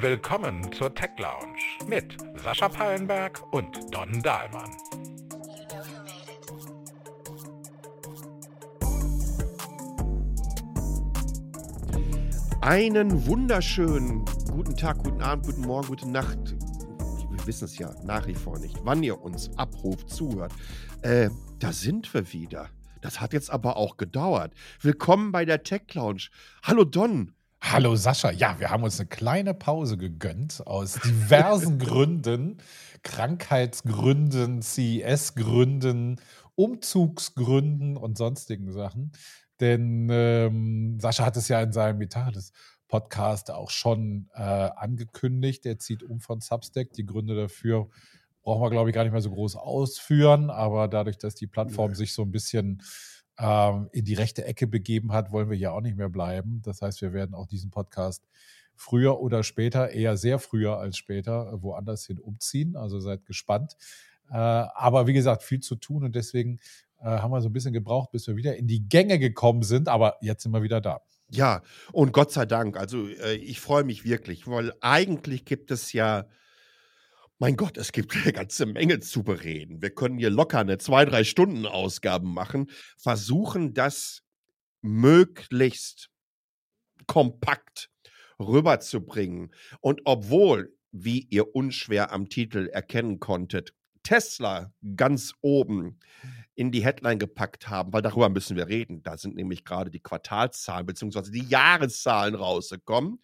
Willkommen zur Tech Lounge mit Sascha Pallenberg und Don Dahlmann. Einen wunderschönen guten Tag, guten Abend, guten Morgen, gute Nacht. Wir wissen es ja nach wie vor nicht, wann ihr uns abruft, zuhört. Äh, da sind wir wieder. Das hat jetzt aber auch gedauert. Willkommen bei der Tech Lounge. Hallo Don. Hallo Sascha. Ja, wir haben uns eine kleine Pause gegönnt aus diversen Gründen. Krankheitsgründen, CES-Gründen, Umzugsgründen und sonstigen Sachen. Denn ähm, Sascha hat es ja in seinem Metades Podcast auch schon äh, angekündigt. Er zieht um von Substack. Die Gründe dafür brauchen wir, glaube ich, gar nicht mehr so groß ausführen. Aber dadurch, dass die Plattform sich so ein bisschen ähm, in die rechte Ecke begeben hat, wollen wir ja auch nicht mehr bleiben. Das heißt, wir werden auch diesen Podcast früher oder später, eher sehr früher als später, äh, woanders hin umziehen. Also seid gespannt. Äh, aber wie gesagt, viel zu tun und deswegen äh, haben wir so ein bisschen gebraucht, bis wir wieder in die Gänge gekommen sind. Aber jetzt sind wir wieder da. Ja, und Gott sei Dank. Also äh, ich freue mich wirklich, weil eigentlich gibt es ja mein Gott, es gibt eine ganze Menge zu bereden. Wir können hier locker eine zwei, drei Stunden Ausgaben machen, versuchen das möglichst kompakt rüberzubringen. Und obwohl, wie ihr unschwer am Titel erkennen konntet, Tesla ganz oben in die Headline gepackt haben, weil darüber müssen wir reden. Da sind nämlich gerade die Quartalszahlen bzw. die Jahreszahlen rausgekommen.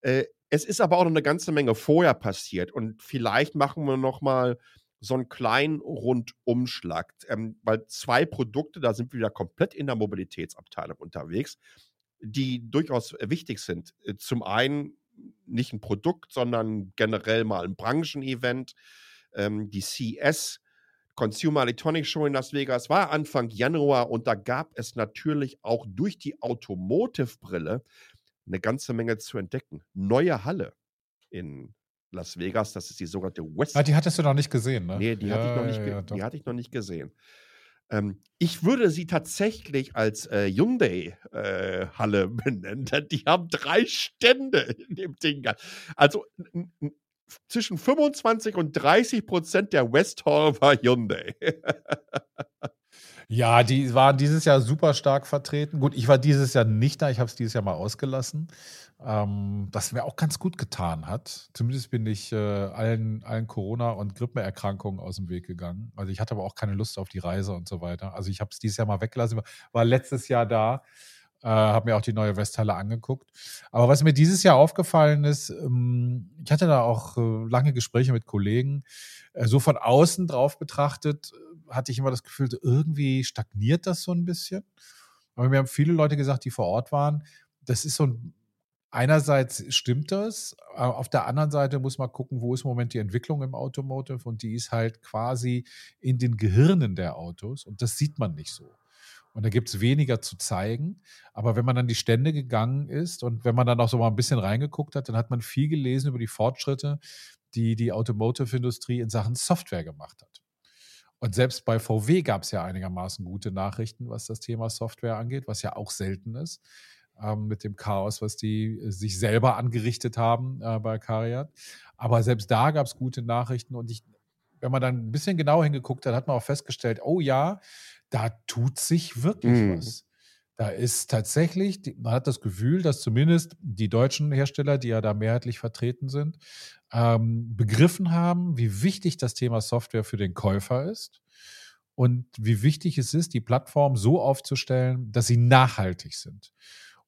Äh, es ist aber auch noch eine ganze Menge vorher passiert und vielleicht machen wir noch mal so einen kleinen Rundumschlag, ähm, weil zwei Produkte, da sind wir wieder komplett in der Mobilitätsabteilung unterwegs, die durchaus wichtig sind. Äh, zum einen nicht ein Produkt, sondern generell mal ein Branchenevent. Ähm, die CS Consumer Electronics Show in Las Vegas war Anfang Januar und da gab es natürlich auch durch die Automotive-Brille eine ganze Menge zu entdecken. Neue Halle in Las Vegas, das ist die sogenannte West. Ah, die hattest du noch nicht gesehen, ne? Nee, die, ja, hatte, ich noch nicht ja, die hatte ich noch nicht gesehen. Ähm, ich würde sie tatsächlich als äh, Hyundai-Halle äh, benennen, denn die haben drei Stände in dem Ding. Also zwischen 25 und 30 Prozent der West Hall war Hyundai. Ja, die waren dieses Jahr super stark vertreten. Gut, ich war dieses Jahr nicht da, ich habe es dieses Jahr mal ausgelassen. Ähm, das mir auch ganz gut getan hat. Zumindest bin ich äh, allen, allen Corona- und Grippeerkrankungen aus dem Weg gegangen. Also ich hatte aber auch keine Lust auf die Reise und so weiter. Also ich habe es dieses Jahr mal weggelassen, war letztes Jahr da. Äh, habe mir auch die neue Westhalle angeguckt. Aber was mir dieses Jahr aufgefallen ist, ähm, ich hatte da auch äh, lange Gespräche mit Kollegen, äh, so von außen drauf betrachtet, hatte ich immer das Gefühl, irgendwie stagniert das so ein bisschen. Aber mir haben viele Leute gesagt, die vor Ort waren, das ist so ein, einerseits stimmt das, auf der anderen Seite muss man gucken, wo ist im Moment die Entwicklung im Automotive und die ist halt quasi in den Gehirnen der Autos und das sieht man nicht so. Und da gibt es weniger zu zeigen. Aber wenn man an die Stände gegangen ist und wenn man dann auch so mal ein bisschen reingeguckt hat, dann hat man viel gelesen über die Fortschritte, die die Automotive-Industrie in Sachen Software gemacht hat. Und selbst bei VW gab es ja einigermaßen gute Nachrichten, was das Thema Software angeht, was ja auch selten ist. Ähm, mit dem Chaos, was die äh, sich selber angerichtet haben äh, bei Cariat. Aber selbst da gab es gute Nachrichten und ich, wenn man dann ein bisschen genau hingeguckt hat, hat man auch festgestellt, oh ja, da tut sich wirklich mhm. was. Da ist tatsächlich, man hat das Gefühl, dass zumindest die deutschen Hersteller, die ja da mehrheitlich vertreten sind, ähm, begriffen haben, wie wichtig das Thema Software für den Käufer ist und wie wichtig es ist, die Plattform so aufzustellen, dass sie nachhaltig sind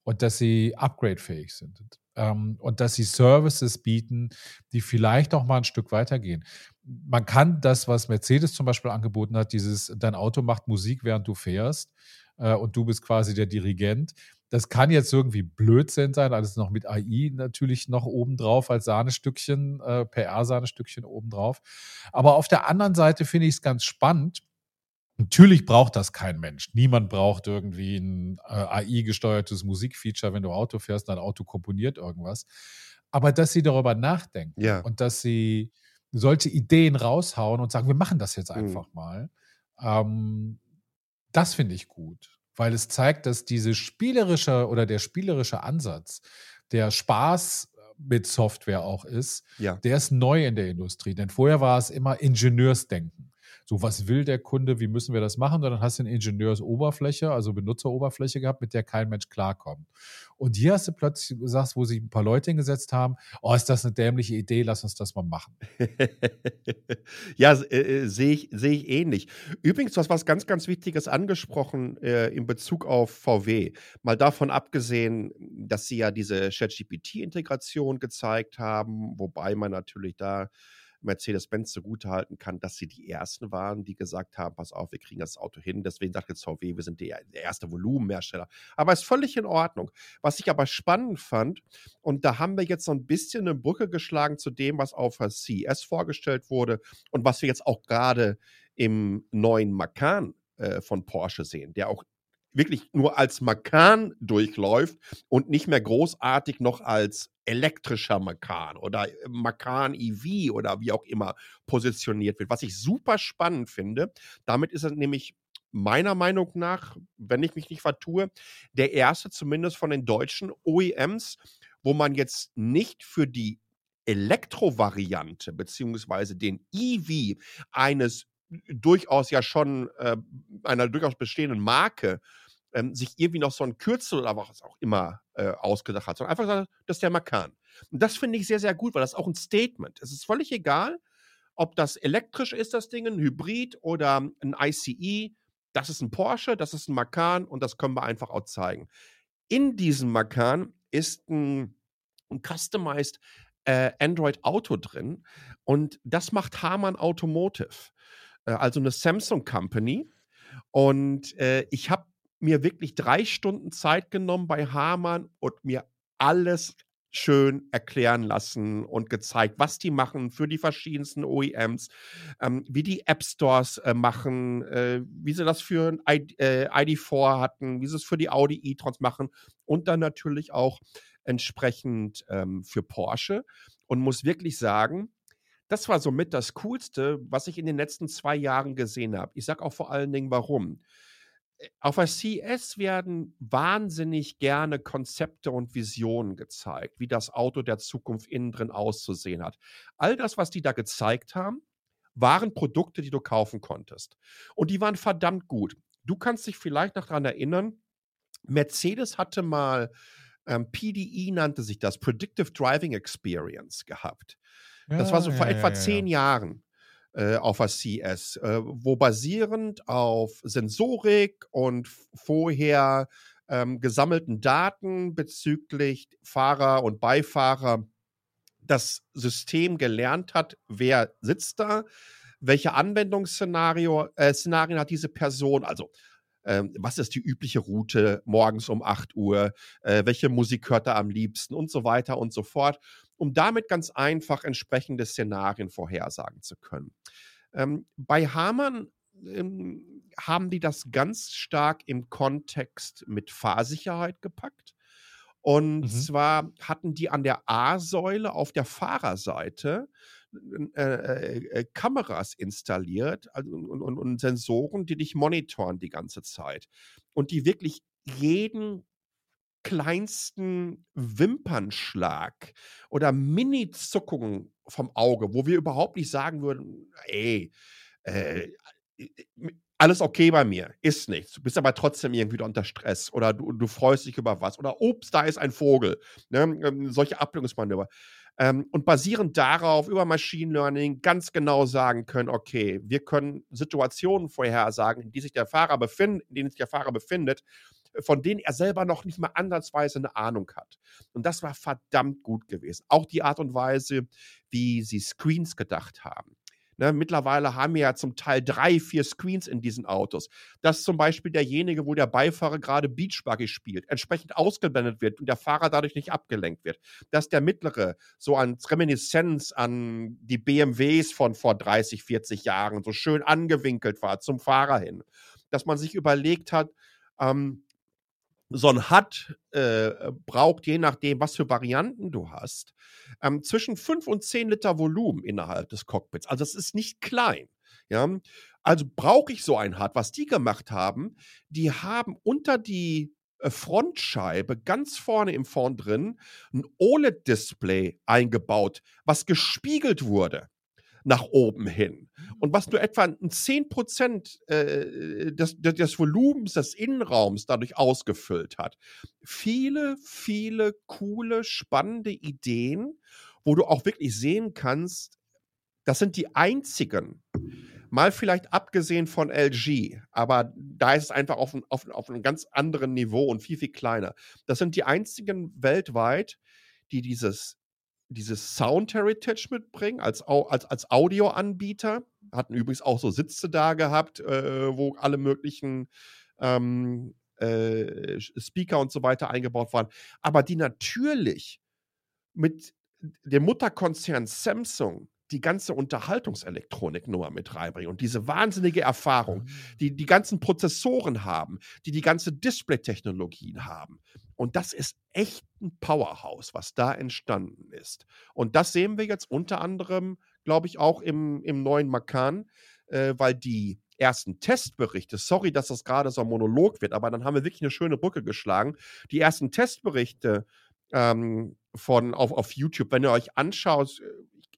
und dass sie upgradefähig sind ähm, und dass sie Services bieten, die vielleicht auch mal ein Stück weitergehen. Man kann das, was Mercedes zum Beispiel angeboten hat, dieses, dein Auto macht Musik, während du fährst äh, und du bist quasi der Dirigent, das kann jetzt irgendwie Blödsinn sein, alles noch mit AI natürlich noch obendrauf als Sahnestückchen, äh, PR-Sahnestückchen obendrauf. Aber auf der anderen Seite finde ich es ganz spannend. Natürlich braucht das kein Mensch. Niemand braucht irgendwie ein äh, AI-gesteuertes Musikfeature, wenn du Auto fährst, dein Auto komponiert irgendwas. Aber dass sie darüber nachdenken ja. und dass sie solche Ideen raushauen und sagen, wir machen das jetzt mhm. einfach mhm. mal, ähm, das finde ich gut weil es zeigt, dass diese spielerische oder der spielerische Ansatz, der Spaß mit Software auch ist, Ja. der ist neu in der Industrie. Denn vorher war es immer Ingenieursdenken. So, was will der Kunde, wie müssen wir das machen? Und dann hast du eine Ingenieursoberfläche, also Benutzeroberfläche gehabt, mit der kein Mensch klarkommt. Und hier hast du plötzlich gesagt, wo sich ein paar Leute hingesetzt haben, oh, ist das eine dämliche Idee, lass uns das mal machen. ja, äh, äh, sehe ich, seh ich ähnlich. Übrigens, du hast was ganz, ganz Wichtiges angesprochen äh, in Bezug auf VW. Mal davon abgesehen, dass sie ja diese ChatGPT-Integration gezeigt haben, wobei man natürlich da Mercedes-Benz zugutehalten kann, dass sie die ersten waren, die gesagt haben, pass auf, wir kriegen das Auto hin. Deswegen sagt jetzt VW, wir sind der erste Volumenhersteller. Aber ist völlig in Ordnung. Was ich aber spannend fand, und da haben wir jetzt so ein bisschen eine Brücke geschlagen zu dem, was auf der CES vorgestellt wurde und was wir jetzt auch gerade im neuen Macan äh, von Porsche sehen, der auch wirklich nur als Macan durchläuft und nicht mehr großartig noch als elektrischer Macan oder Macan EV oder wie auch immer positioniert wird. Was ich super spannend finde, damit ist er nämlich meiner Meinung nach, wenn ich mich nicht vertue, der erste zumindest von den deutschen OEMs, wo man jetzt nicht für die Elektrovariante beziehungsweise den EV eines durchaus ja schon äh, einer durchaus bestehenden Marke ähm, sich irgendwie noch so ein Kürzel oder was auch immer äh, ausgedacht hat, sondern einfach gesagt, das ist der Macan. Und das finde ich sehr, sehr gut, weil das ist auch ein Statement. Es ist völlig egal, ob das elektrisch ist, das Ding, ein Hybrid oder ein ICE. Das ist ein Porsche, das ist ein Macan und das können wir einfach auch zeigen. In diesem Macan ist ein, ein customized äh, Android Auto drin und das macht Harman Automotive, äh, also eine Samsung Company. Und äh, ich habe mir wirklich drei Stunden Zeit genommen bei Hamann und mir alles schön erklären lassen und gezeigt, was die machen für die verschiedensten OEMs, ähm, wie die App Stores äh, machen, äh, wie sie das für ein ID, äh, ID4 hatten, wie sie es für die Audi e-trons machen und dann natürlich auch entsprechend ähm, für Porsche und muss wirklich sagen, das war somit das Coolste, was ich in den letzten zwei Jahren gesehen habe. Ich sage auch vor allen Dingen, warum auf der CS werden wahnsinnig gerne Konzepte und Visionen gezeigt, wie das Auto der Zukunft innen drin auszusehen hat. All das, was die da gezeigt haben, waren Produkte, die du kaufen konntest. Und die waren verdammt gut. Du kannst dich vielleicht noch daran erinnern, Mercedes hatte mal, ähm, PDE nannte sich das, Predictive Driving Experience gehabt. Ja, das war so ja, vor ja, etwa zehn Jahren äh, auf der CS, äh, wo basierend auf Sensorik und vorher ähm, gesammelten Daten bezüglich Fahrer und Beifahrer das System gelernt hat, wer sitzt da, welche Anwendungsszenario äh, hat diese Person, also ähm, was ist die übliche Route morgens um 8 Uhr, äh, welche Musik hört er am liebsten und so weiter und so fort um damit ganz einfach entsprechende Szenarien vorhersagen zu können. Ähm, bei Hamann ähm, haben die das ganz stark im Kontext mit Fahrsicherheit gepackt. Und mhm. zwar hatten die an der A-Säule auf der Fahrerseite äh, äh, äh, Kameras installiert also, und, und, und Sensoren, die dich monitoren die ganze Zeit. Und die wirklich jeden kleinsten Wimpernschlag oder Mini-Zuckungen vom Auge, wo wir überhaupt nicht sagen würden, ey, äh, alles okay bei mir, ist nichts. Du bist aber trotzdem irgendwie unter Stress oder du, du freust dich über was oder ups, da ist ein Vogel. Ne? Ähm, solche Ablenkungsmanöver. Ähm, und basierend darauf über Machine Learning ganz genau sagen können, okay, wir können Situationen vorhersagen, in, die sich der Fahrer befind, in denen sich der Fahrer befindet von denen er selber noch nicht mal ansatzweise eine Ahnung hat. Und das war verdammt gut gewesen. Auch die Art und Weise, wie sie Screens gedacht haben. Ne, mittlerweile haben wir ja zum Teil drei, vier Screens in diesen Autos. Dass zum Beispiel derjenige, wo der Beifahrer gerade Beachbuggy spielt, entsprechend ausgeblendet wird und der Fahrer dadurch nicht abgelenkt wird. Dass der mittlere so an Reminiszenz an die BMWs von vor 30, 40 Jahren so schön angewinkelt war zum Fahrer hin. Dass man sich überlegt hat, ähm, so ein HUD äh, braucht, je nachdem, was für Varianten du hast, ähm, zwischen 5 und 10 Liter Volumen innerhalb des Cockpits. Also es ist nicht klein. Ja? Also brauche ich so ein HUD. Was die gemacht haben, die haben unter die äh, Frontscheibe ganz vorne im Fond drin ein OLED-Display eingebaut, was gespiegelt wurde nach oben hin. Und was nur etwa ein 10% äh, des, des Volumens des Innenraums dadurch ausgefüllt hat. Viele, viele coole, spannende Ideen, wo du auch wirklich sehen kannst, das sind die einzigen, mal vielleicht abgesehen von LG, aber da ist es einfach auf, auf, auf einem ganz anderen Niveau und viel, viel kleiner. Das sind die einzigen weltweit, die dieses dieses Sound Heritage mitbringen als, als, als Audioanbieter. Hatten übrigens auch so Sitze da gehabt, äh, wo alle möglichen ähm, äh, Speaker und so weiter eingebaut waren. Aber die natürlich mit dem Mutterkonzern Samsung die ganze Unterhaltungselektronik nur mit reinbringen und diese wahnsinnige Erfahrung, mhm. die die ganzen Prozessoren haben, die die ganze Display-Technologien haben. Und das ist echt ein Powerhouse, was da entstanden ist. Und das sehen wir jetzt unter anderem, glaube ich, auch im, im neuen Makan, äh, weil die ersten Testberichte, sorry, dass das gerade so ein Monolog wird, aber dann haben wir wirklich eine schöne Brücke geschlagen. Die ersten Testberichte ähm, von auf, auf YouTube, wenn ihr euch anschaut,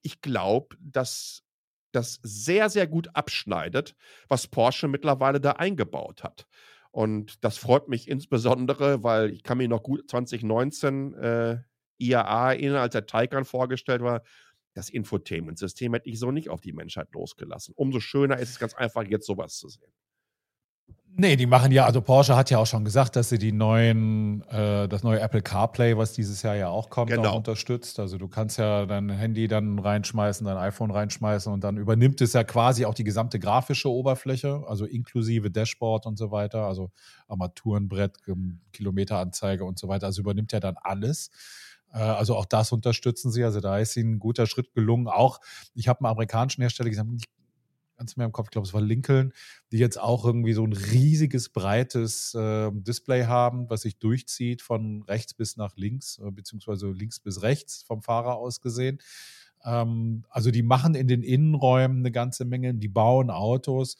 ich glaube, dass das sehr, sehr gut abschneidet, was Porsche mittlerweile da eingebaut hat. Und das freut mich insbesondere, weil ich kann mir noch gut 2019 äh, IAA erinnern, als der Taycan vorgestellt war. Das Infotainment-System hätte ich so nicht auf die Menschheit losgelassen. Umso schöner ist es ganz einfach, jetzt sowas zu sehen. Nee, die machen ja, also Porsche hat ja auch schon gesagt, dass sie die neuen, äh, das neue Apple CarPlay, was dieses Jahr ja auch kommt, genau. auch unterstützt. Also du kannst ja dein Handy dann reinschmeißen, dein iPhone reinschmeißen und dann übernimmt es ja quasi auch die gesamte grafische Oberfläche, also inklusive Dashboard und so weiter, also Armaturenbrett, Kilometeranzeige und so weiter. Also übernimmt ja dann alles. Äh, also auch das unterstützen sie. Also da ist ihnen ein guter Schritt gelungen. Auch, ich habe einen amerikanischen Hersteller gesagt, ich ganz mehr im Kopf, ich glaube, es war Lincoln, die jetzt auch irgendwie so ein riesiges, breites äh, Display haben, was sich durchzieht von rechts bis nach links, äh, beziehungsweise links bis rechts vom Fahrer aus gesehen. Ähm, also die machen in den Innenräumen eine ganze Menge, die bauen Autos,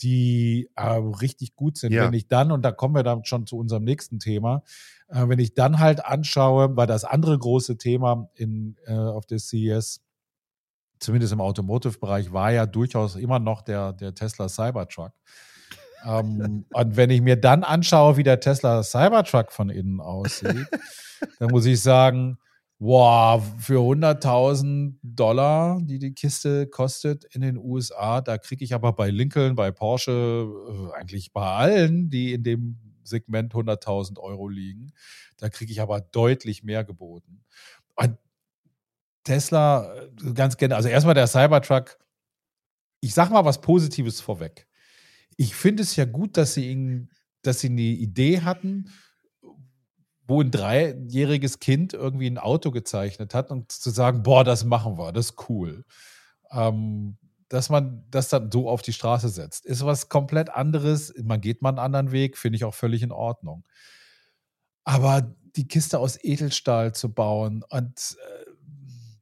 die äh, richtig gut sind. Ja. Wenn ich dann, und da kommen wir dann schon zu unserem nächsten Thema, äh, wenn ich dann halt anschaue, weil das andere große Thema in, äh, auf der CES zumindest im Automotive-Bereich, war ja durchaus immer noch der, der Tesla Cybertruck. ähm, und wenn ich mir dann anschaue, wie der Tesla Cybertruck von innen aussieht, dann muss ich sagen, wow, für 100.000 Dollar, die die Kiste kostet in den USA, da kriege ich aber bei Lincoln, bei Porsche, äh, eigentlich bei allen, die in dem Segment 100.000 Euro liegen, da kriege ich aber deutlich mehr geboten. Und Tesla äh, ganz gerne, also erstmal der Cybertruck, ich sag mal was Positives vorweg. Ich finde es ja gut, dass sie ihn, dass sie eine Idee hatten, wo ein dreijähriges Kind irgendwie ein Auto gezeichnet hat und zu sagen, boah, das machen wir, das ist cool. Ähm, dass man das dann so auf die Straße setzt, ist was komplett anderes. Man geht mal einen anderen Weg, finde ich auch völlig in Ordnung. Aber die Kiste aus Edelstahl zu bauen und äh,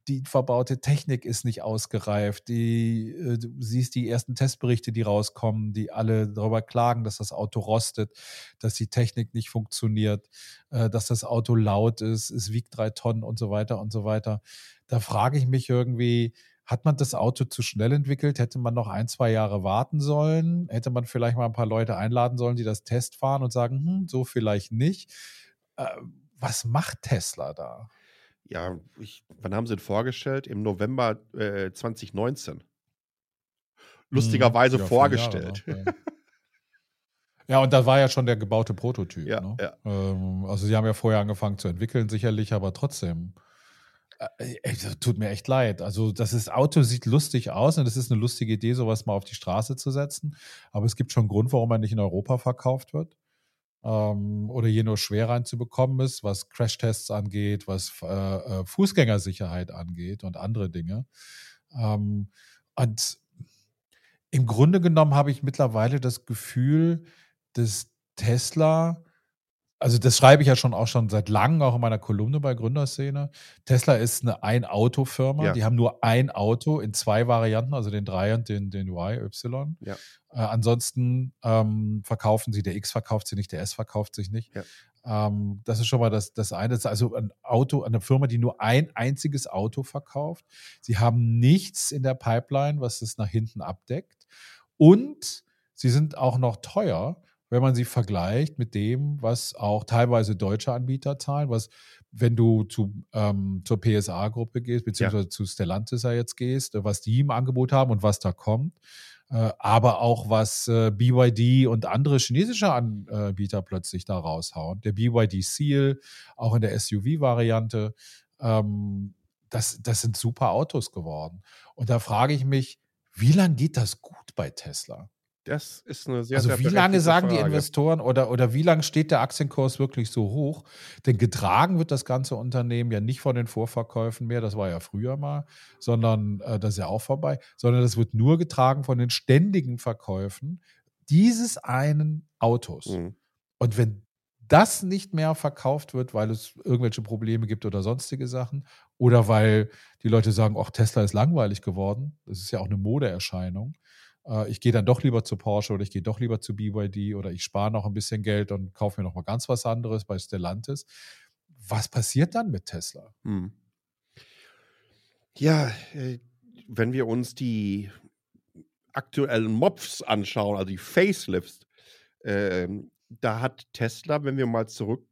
die verbaute Technik ist nicht ausgereift. Die, äh, du siehst die ersten Testberichte, die rauskommen, die alle darüber klagen, dass das Auto rostet, dass die Technik nicht funktioniert, äh, dass das Auto laut ist, es wiegt drei Tonnen und so weiter und so weiter. Da frage ich mich irgendwie, hat man das Auto zu schnell entwickelt? Hätte man noch ein, zwei Jahre warten sollen? Hätte man vielleicht mal ein paar Leute einladen sollen, die das Test fahren und sagen, hm, so vielleicht nicht? Äh, was macht Tesla da? Ja, ich, wann haben sie ihn vorgestellt? Im November äh, 2019. Mhm. Lustigerweise ja, vorgestellt. Jahre, ne? ja. und da war ja schon der gebaute Prototyp. Ja, ne? Ähm, also sie haben ja vorher angefangen zu entwickeln, sicherlich, aber trotzdem. Äh, tut mir echt leid. Also, das ist, Auto sieht lustig aus und es ist eine lustige Idee, sowas mal auf die Straße zu setzen. Aber es gibt schon einen Grund, warum er nicht in Europa verkauft wird ähm, oder hier nur schwer reinzubekommen ist, was Crashtests angeht, was äh, äh, Fußgängersicherheit angeht und andere Dinge. Ähm, und im Grunde genommen habe ich mittlerweile das Gefühl, dass Tesla also das schreibe ich ja schon auch schon seit langem, auch in meiner Kolumne bei Gründerszene. Tesla ist eine Ein-Auto-Firma. Ja. Die haben nur ein Auto in zwei Varianten, also den 3 und den, den Y, Y. Ja. Äh, ansonsten ähm, verkaufen sie, der X verkauft sie nicht, der S verkauft sich nicht. Ja. Ähm, das ist schon mal das, das eine. Das ist also ein Auto, eine Firma, die nur ein einziges Auto verkauft. Sie haben nichts in der Pipeline, was es nach hinten abdeckt. Und sie sind auch noch teuer, wenn man sie vergleicht mit dem, was auch teilweise deutsche Anbieter zahlen, was, wenn du zu, ähm, zur PSA-Gruppe gehst, beziehungsweise ja. zu Stellantis ja jetzt gehst, was die im Angebot haben und was da kommt, äh, aber auch was äh, BYD und andere chinesische Anbieter plötzlich da raushauen. Der BYD Seal, auch in der SUV-Variante, ähm, das, das sind super Autos geworden. Und da frage ich mich, wie lange geht das gut bei Tesla? Das ist eine sehr, also sehr wie lange sagen Frage. die Investoren oder, oder wie lange steht der Aktienkurs wirklich so hoch? Denn getragen wird das ganze Unternehmen ja nicht von den Vorverkäufen mehr, das war ja früher mal, sondern äh, das ist ja auch vorbei, sondern das wird nur getragen von den ständigen Verkäufen dieses einen Autos. Mhm. Und wenn das nicht mehr verkauft wird, weil es irgendwelche Probleme gibt oder sonstige Sachen, oder weil die Leute sagen, ach, Tesla ist langweilig geworden, das ist ja auch eine Modeerscheinung, äh, ich gehe dann doch lieber zu Porsche oder ich gehe doch lieber zu BYD oder ich spare noch ein bisschen Geld und kaufe mir noch mal ganz was anderes bei Stellantis. Was passiert dann mit Tesla? Hm. Ja, äh, wenn wir uns die aktuellen Mobs anschauen, also die Facelifts, äh, da hat Tesla, wenn wir mal zurück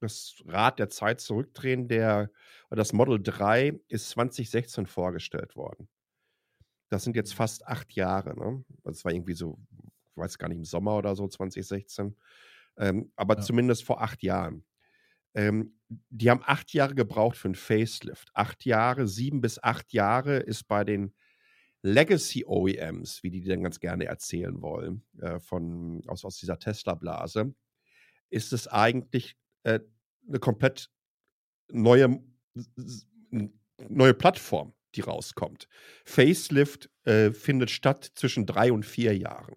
das Rad der Zeit zurückdrehen, der das Model 3 ist 2016 vorgestellt worden. Das sind jetzt fast acht Jahre. Ne? Das war irgendwie so, ich weiß gar nicht, im Sommer oder so, 2016. Ähm, aber ja. zumindest vor acht Jahren. Ähm, die haben acht Jahre gebraucht für einen Facelift. Acht Jahre, sieben bis acht Jahre ist bei den Legacy OEMs, wie die dann ganz gerne erzählen wollen, äh, von, aus, aus dieser Tesla-Blase, ist es eigentlich äh, eine komplett neue, neue Plattform die rauskommt. Facelift äh, findet statt zwischen drei und vier Jahren.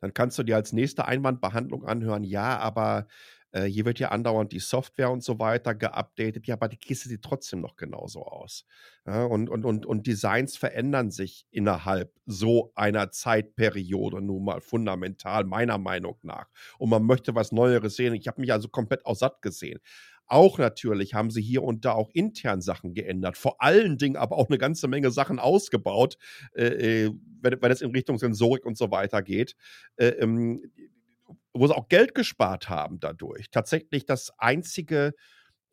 Dann kannst du dir als nächste Einwandbehandlung anhören, ja, aber äh, hier wird ja andauernd die Software und so weiter geupdatet, ja, aber die Kiste sieht trotzdem noch genauso aus. Ja, und, und, und, und Designs verändern sich innerhalb so einer Zeitperiode nun mal fundamental, meiner Meinung nach. Und man möchte was Neueres sehen. Ich habe mich also komplett aussatt gesehen. Auch natürlich haben sie hier und da auch intern Sachen geändert. Vor allen Dingen aber auch eine ganze Menge Sachen ausgebaut, äh, äh wenn, wenn es in Richtung Sensorik und so weiter geht. Äh, ähm, wo sie auch Geld gespart haben dadurch. Tatsächlich das einzige,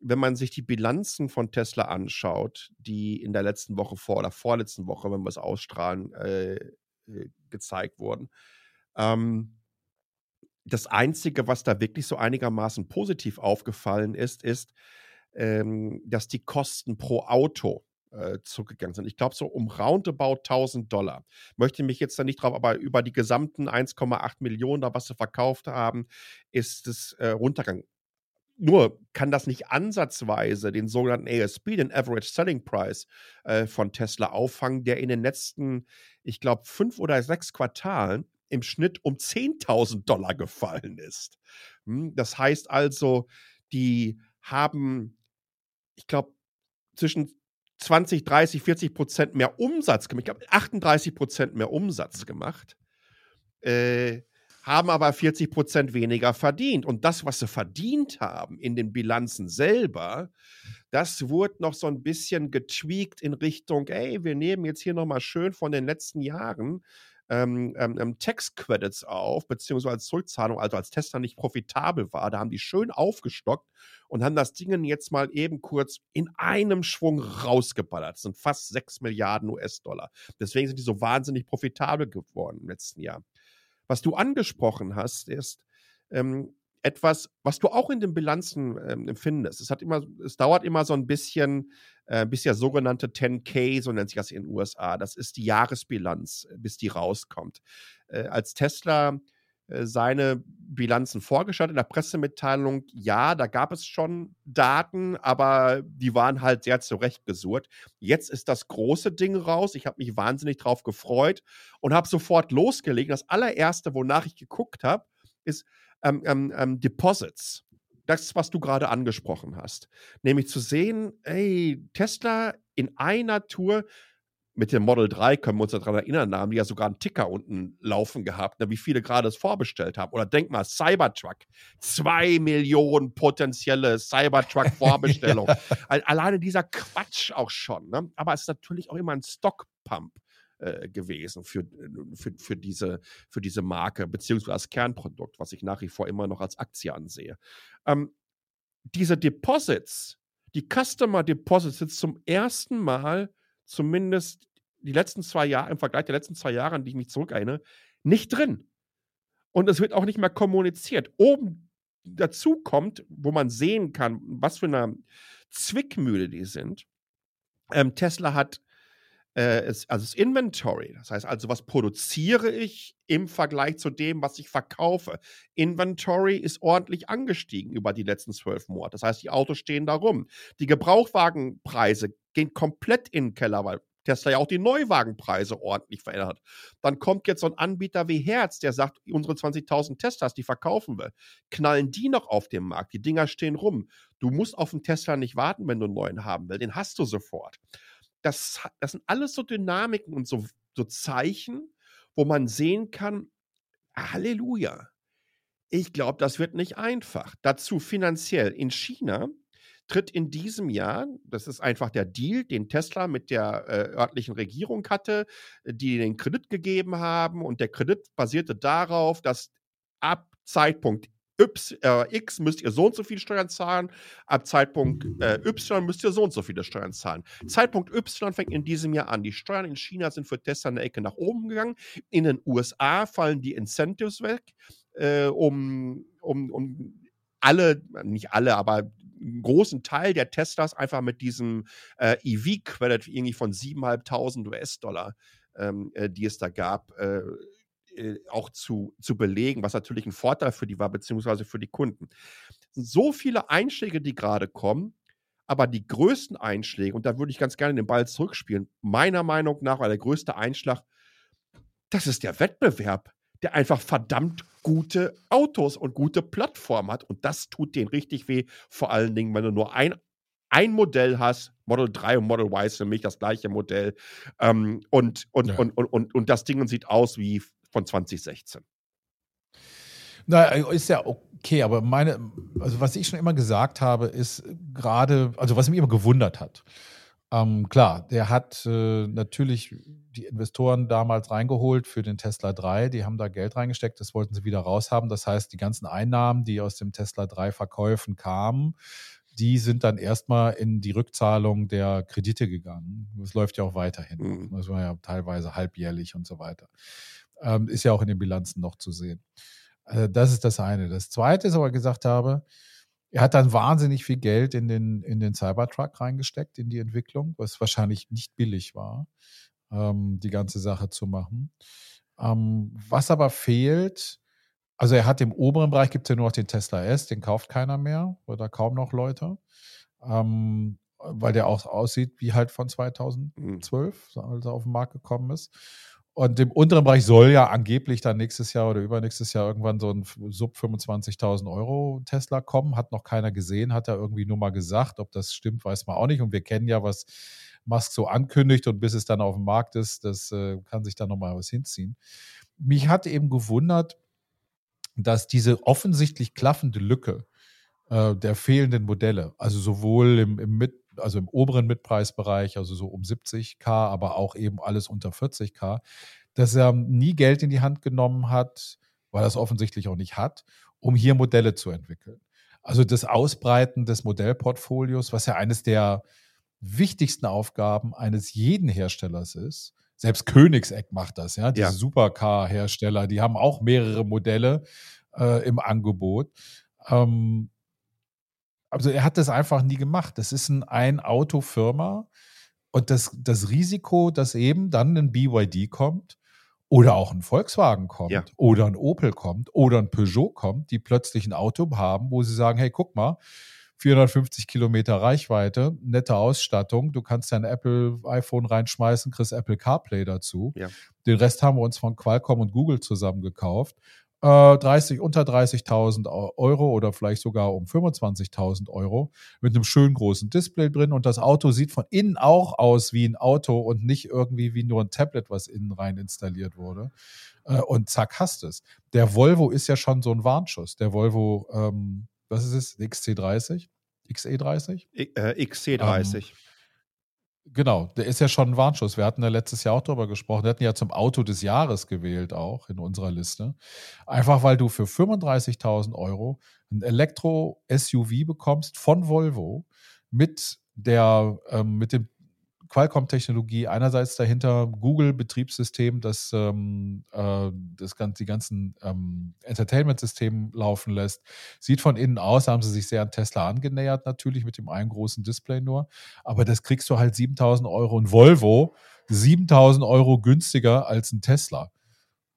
wenn man sich die Bilanzen von Tesla anschaut, die in der letzten Woche vor oder vorletzten Woche, wenn wir es ausstrahlen, äh, äh gezeigt wurden. Ähm, das Einzige, was da wirklich so einigermaßen positiv aufgefallen ist, ist, ähm, dass die Kosten pro Auto äh, zurückgegangen sind. Ich glaube, so um roundabout 1000 Dollar. Möchte mich jetzt da nicht drauf, aber über die gesamten 1,8 Millionen, da was sie verkauft haben, ist es äh, runtergegangen. Nur kann das nicht ansatzweise den sogenannten ASP, den Average Selling Price äh, von Tesla auffangen, der in den letzten, ich glaube, fünf oder sechs Quartalen im Schnitt um 10.000 Dollar gefallen ist. Hm, das heißt also, die haben, ich glaube, zwischen 20, 30, 40 Prozent mehr Umsatz gemacht. Ich glaube, 38 Prozent mehr Umsatz gemacht. Äh, haben aber 40 Prozent weniger verdient. Und das, was sie verdient haben in den Bilanzen selber, das wurde noch so ein bisschen getweakt in Richtung, ey, wir nehmen jetzt hier nochmal schön von den letzten Jahren ähm, ähm, ähm, Tax-Credits auf, beziehungsweise als Zurückzahlung, also als Tesla nicht profitabel war. Da haben die schön aufgestockt und haben das Ding jetzt mal eben kurz in einem Schwung rausgeballert. Das sind fast 6 Milliarden US-Dollar. Deswegen sind die so wahnsinnig profitabel geworden im letzten Jahr. Was du angesprochen hast, ist, ähm, etwas, was du auch in den Bilanzen ähm, findest. Es hat immer, es dauert immer so ein bisschen, äh, bis der sogenannte 10K, so nennt sich das in den USA. Das ist die Jahresbilanz, äh, bis die rauskommt. Äh, als Tesla äh, seine Bilanzen vorgestellt in der Pressemitteilung, ja, da gab es schon Daten, aber die waren halt sehr zurechtgesurrt. Jetzt ist das große Ding raus. Ich habe mich wahnsinnig drauf gefreut und habe sofort losgelegt. Das allererste, wonach ich geguckt habe, ist, ähm, ähm, ähm, Deposits. Das, was du gerade angesprochen hast. Nämlich zu sehen, ey, Tesla in einer Tour mit dem Model 3 können wir uns daran erinnern, haben die ja sogar einen Ticker unten laufen gehabt, ne, wie viele gerade es vorbestellt haben. Oder denk mal, Cybertruck. Zwei Millionen potenzielle Cybertruck-Vorbestellungen. ja. Alleine dieser Quatsch auch schon. Ne? Aber es ist natürlich auch immer ein Stockpump äh, gewesen für, für, für, diese, für diese Marke, beziehungsweise als Kernprodukt, was ich nach wie vor immer noch als Aktie ansehe. Ähm, diese Deposits, die Customer Deposits sind zum ersten Mal zumindest die letzten zwei Jahre, im Vergleich der letzten zwei Jahre, an die ich mich zurückerinnere, nicht drin. Und es wird auch nicht mehr kommuniziert. Oben dazu kommt, wo man sehen kann, was für eine Zwickmühle die sind. Ähm, Tesla hat äh, es, also das Inventory, das heißt also, was produziere ich im Vergleich zu dem, was ich verkaufe. Inventory ist ordentlich angestiegen über die letzten zwölf Monate. Das heißt, die Autos stehen da rum. Die Gebrauchwagenpreise gehen komplett in den Keller, weil Tesla ja auch die Neuwagenpreise ordentlich verändert hat. Dann kommt jetzt so ein Anbieter wie Herz, der sagt, unsere 20.000 Teslas, die verkaufen wir. Knallen die noch auf dem Markt? Die Dinger stehen rum. Du musst auf den Tesla nicht warten, wenn du einen neuen haben willst. Den hast du sofort das, das sind alles so Dynamiken und so, so Zeichen, wo man sehen kann, Halleluja. Ich glaube, das wird nicht einfach. Dazu finanziell. In China tritt in diesem Jahr, das ist einfach der Deal, den Tesla mit der äh, örtlichen Regierung hatte, die den Kredit gegeben haben. Und der Kredit basierte darauf, dass ab Zeitpunkt Y, äh, X müsst ihr so und so viele Steuern zahlen, ab Zeitpunkt äh, Y müsst ihr so und so viele Steuern zahlen. Zeitpunkt Y fängt in diesem Jahr an. Die Steuern in China sind für Tesla eine Ecke nach oben gegangen. In den USA fallen die Incentives weg, äh, um, um, um alle, nicht alle, aber einen großen Teil der Teslas einfach mit diesem äh, EV-Credit irgendwie von 7.500 US-Dollar, ähm, äh, die es da gab, äh, auch zu, zu belegen, was natürlich ein Vorteil für die war, beziehungsweise für die Kunden. So viele Einschläge, die gerade kommen, aber die größten Einschläge, und da würde ich ganz gerne den Ball zurückspielen, meiner Meinung nach, weil der größte Einschlag, das ist der Wettbewerb, der einfach verdammt gute Autos und gute Plattformen hat. Und das tut denen richtig weh, vor allen Dingen, wenn du nur ein, ein Modell hast, Model 3 und Model Y ist für mich das gleiche Modell. Ähm, und, und, ja. und, und, und, und das Ding sieht aus wie von 2016. Na, ist ja okay, aber meine, also was ich schon immer gesagt habe, ist gerade, also was mich immer gewundert hat. Ähm, klar, der hat äh, natürlich die Investoren damals reingeholt für den Tesla 3. Die haben da Geld reingesteckt, das wollten sie wieder raushaben. Das heißt, die ganzen Einnahmen, die aus dem Tesla 3 Verkäufen kamen, die sind dann erstmal in die Rückzahlung der Kredite gegangen. Das läuft ja auch weiterhin. Mhm. Das war ja teilweise halbjährlich und so weiter. Ähm, ist ja auch in den Bilanzen noch zu sehen. Äh, das ist das eine. Das zweite ist aber gesagt habe, er hat dann wahnsinnig viel Geld in den, in den Cybertruck reingesteckt, in die Entwicklung, was wahrscheinlich nicht billig war, ähm, die ganze Sache zu machen. Ähm, was aber fehlt, also er hat im oberen Bereich gibt es ja nur noch den Tesla S, den kauft keiner mehr oder kaum noch Leute, ähm, weil der auch aussieht wie halt von 2012, mhm. als er auf den Markt gekommen ist. Und im unteren Bereich soll ja angeblich dann nächstes Jahr oder übernächstes Jahr irgendwann so ein Sub 25.000 Euro Tesla kommen. Hat noch keiner gesehen, hat er irgendwie nur mal gesagt. Ob das stimmt, weiß man auch nicht. Und wir kennen ja, was Musk so ankündigt und bis es dann auf dem Markt ist, das äh, kann sich da nochmal was hinziehen. Mich hat eben gewundert, dass diese offensichtlich klaffende Lücke äh, der fehlenden Modelle, also sowohl im, im Mit also im oberen Mitpreisbereich, also so um 70k, aber auch eben alles unter 40k, dass er nie Geld in die Hand genommen hat, weil er es offensichtlich auch nicht hat, um hier Modelle zu entwickeln. Also das Ausbreiten des Modellportfolios, was ja eines der wichtigsten Aufgaben eines jeden Herstellers ist. Selbst Königseck macht das, ja. Diese ja. Supercar-Hersteller, die haben auch mehrere Modelle äh, im Angebot. Ähm, also er hat das einfach nie gemacht. Das ist ein Ein-Auto-Firma und das, das Risiko, dass eben dann ein BYD kommt oder auch ein Volkswagen kommt ja. oder ein Opel kommt oder ein Peugeot kommt, die plötzlich ein Auto haben, wo sie sagen, hey, guck mal, 450 Kilometer Reichweite, nette Ausstattung. Du kannst dein Apple iPhone reinschmeißen, kriegst Apple CarPlay dazu. Ja. Den Rest haben wir uns von Qualcomm und Google zusammen gekauft. Äh, 30, unter 30.000 Euro oder vielleicht sogar um 25.000 Euro mit einem schönen großen Display drin und das Auto sieht von innen auch aus wie ein Auto und nicht irgendwie wie nur ein Tablet, was innen rein installiert wurde. Äh, und zack, hast es. Der Volvo ist ja schon so ein Warnschuss. Der Volvo, ähm, was ist es? XC30? XE30? Äh, XC30. Ähm, Genau, der ist ja schon ein Warnschuss. Wir hatten ja letztes Jahr auch darüber gesprochen. Wir hatten ja zum Auto des Jahres gewählt, auch in unserer Liste. Einfach weil du für 35.000 Euro ein Elektro-SUV bekommst von Volvo mit der, ähm, mit dem Qualcomm-Technologie einerseits dahinter, Google-Betriebssystem, das, ähm, äh, das die ganzen ähm, Entertainment-Systeme laufen lässt. Sieht von innen aus, haben sie sich sehr an Tesla angenähert, natürlich mit dem einen großen Display nur. Aber das kriegst du halt 7000 Euro und Volvo 7000 Euro günstiger als ein Tesla.